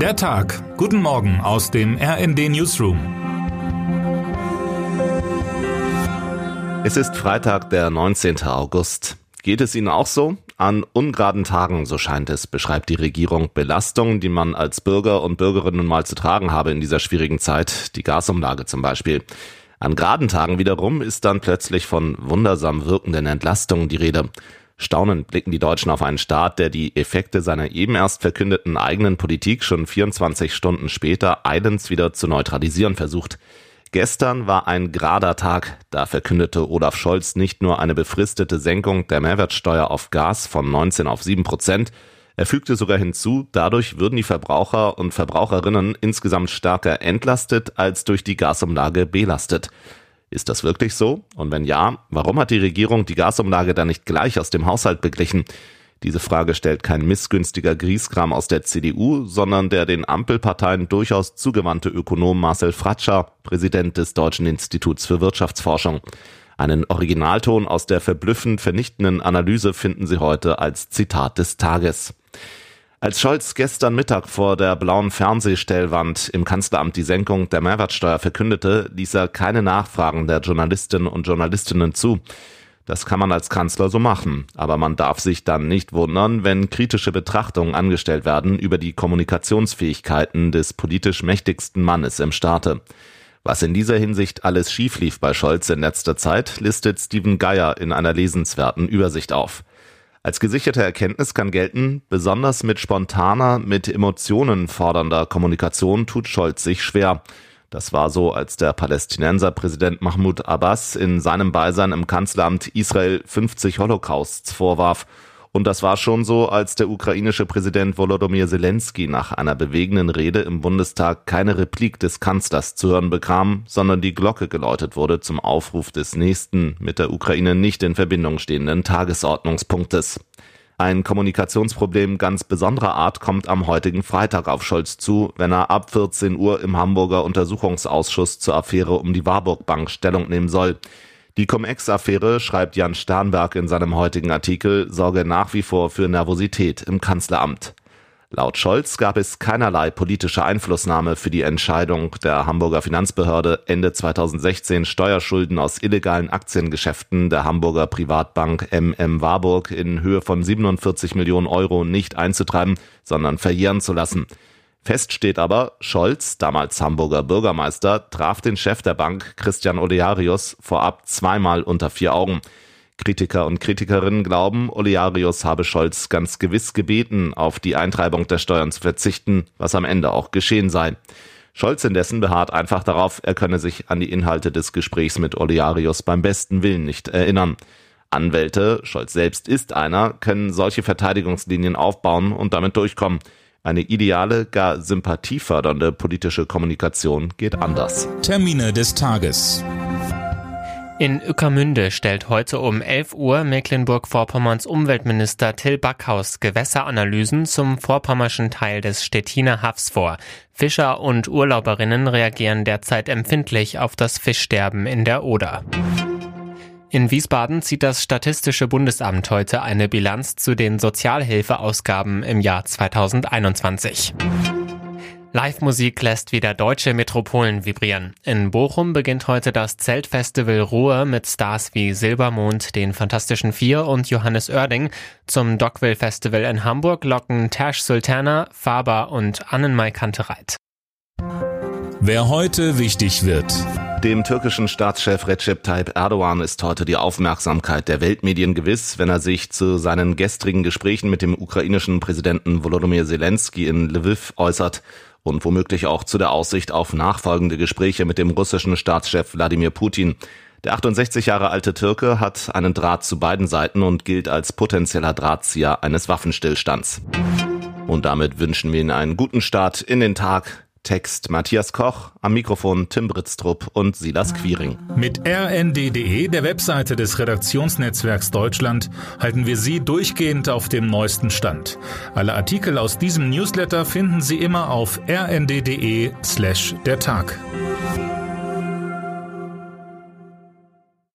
Der Tag. Guten Morgen aus dem RND Newsroom. Es ist Freitag, der 19. August. Geht es Ihnen auch so? An ungeraden Tagen, so scheint es, beschreibt die Regierung Belastungen, die man als Bürger und Bürgerinnen mal zu tragen habe in dieser schwierigen Zeit, die Gasumlage zum Beispiel. An geraden Tagen wiederum ist dann plötzlich von wundersam wirkenden Entlastungen die Rede. Staunend blicken die Deutschen auf einen Staat, der die Effekte seiner eben erst verkündeten eigenen Politik schon 24 Stunden später eilends wieder zu neutralisieren versucht. Gestern war ein gerader Tag. Da verkündete Olaf Scholz nicht nur eine befristete Senkung der Mehrwertsteuer auf Gas von 19 auf 7 Prozent, er fügte sogar hinzu, dadurch würden die Verbraucher und Verbraucherinnen insgesamt stärker entlastet als durch die Gasumlage belastet. Ist das wirklich so? Und wenn ja, warum hat die Regierung die Gasumlage dann nicht gleich aus dem Haushalt beglichen? Diese Frage stellt kein missgünstiger Grieskram aus der CDU, sondern der den Ampelparteien durchaus zugewandte Ökonom Marcel Fratscher, Präsident des Deutschen Instituts für Wirtschaftsforschung. Einen Originalton aus der verblüffend vernichtenden Analyse finden Sie heute als Zitat des Tages. Als Scholz gestern Mittag vor der blauen Fernsehstellwand im Kanzleramt die Senkung der Mehrwertsteuer verkündete, ließ er keine Nachfragen der Journalistinnen und Journalistinnen zu. Das kann man als Kanzler so machen, aber man darf sich dann nicht wundern, wenn kritische Betrachtungen angestellt werden über die Kommunikationsfähigkeiten des politisch mächtigsten Mannes im Staate. Was in dieser Hinsicht alles schief lief bei Scholz in letzter Zeit, listet Steven Geier in einer lesenswerten Übersicht auf. Als gesicherte Erkenntnis kann gelten, besonders mit spontaner, mit Emotionen fordernder Kommunikation tut Scholz sich schwer. Das war so, als der Palästinenserpräsident Mahmoud Abbas in seinem Beisein im Kanzleramt Israel 50 Holocausts vorwarf und das war schon so, als der ukrainische Präsident Volodymyr Zelensky nach einer bewegenden Rede im Bundestag keine Replik des Kanzlers zu hören bekam, sondern die Glocke geläutet wurde zum Aufruf des nächsten, mit der Ukraine nicht in Verbindung stehenden Tagesordnungspunktes. Ein Kommunikationsproblem ganz besonderer Art kommt am heutigen Freitag auf Scholz zu, wenn er ab 14 Uhr im Hamburger Untersuchungsausschuss zur Affäre um die Warburg Bank Stellung nehmen soll. Die Cum-Ex-Affäre, schreibt Jan Sternberg in seinem heutigen Artikel, sorge nach wie vor für Nervosität im Kanzleramt. Laut Scholz gab es keinerlei politische Einflussnahme für die Entscheidung der Hamburger Finanzbehörde, Ende 2016 Steuerschulden aus illegalen Aktiengeschäften der Hamburger Privatbank MM Warburg in Höhe von 47 Millionen Euro nicht einzutreiben, sondern verjähren zu lassen. Fest steht aber, Scholz, damals Hamburger Bürgermeister, traf den Chef der Bank, Christian Olearius, vorab zweimal unter vier Augen. Kritiker und Kritikerinnen glauben, Olearius habe Scholz ganz gewiss gebeten, auf die Eintreibung der Steuern zu verzichten, was am Ende auch geschehen sei. Scholz indessen beharrt einfach darauf, er könne sich an die Inhalte des Gesprächs mit Olearius beim besten Willen nicht erinnern. Anwälte, Scholz selbst ist einer, können solche Verteidigungslinien aufbauen und damit durchkommen. Eine ideale, gar sympathiefördernde politische Kommunikation geht anders. Termine des Tages. In Ueckermünde stellt heute um 11 Uhr Mecklenburg-Vorpommerns Umweltminister Till Backhaus Gewässeranalysen zum vorpommerschen Teil des Stettiner Hafs vor. Fischer und Urlauberinnen reagieren derzeit empfindlich auf das Fischsterben in der Oder. In Wiesbaden zieht das Statistische Bundesamt heute eine Bilanz zu den Sozialhilfeausgaben im Jahr 2021. Live-Musik lässt wieder deutsche Metropolen vibrieren. In Bochum beginnt heute das Zeltfestival Ruhr mit Stars wie Silbermond, den Fantastischen Vier und Johannes Oerding. Zum Dockville Festival in Hamburg locken Tash Sultana, Faber und Annenmai Kantereit. Wer heute wichtig wird. Dem türkischen Staatschef Recep Tayyip Erdogan ist heute die Aufmerksamkeit der Weltmedien gewiss, wenn er sich zu seinen gestrigen Gesprächen mit dem ukrainischen Präsidenten Volodymyr Zelensky in Lviv äußert und womöglich auch zu der Aussicht auf nachfolgende Gespräche mit dem russischen Staatschef Wladimir Putin. Der 68 Jahre alte Türke hat einen Draht zu beiden Seiten und gilt als potenzieller Drahtzieher eines Waffenstillstands. Und damit wünschen wir Ihnen einen guten Start in den Tag. Text Matthias Koch, am Mikrofon Tim Britztrup und Silas Quiring. Mit rnd.de, der Webseite des Redaktionsnetzwerks Deutschland, halten wir Sie durchgehend auf dem neuesten Stand. Alle Artikel aus diesem Newsletter finden Sie immer auf rnd.de slash der Tag.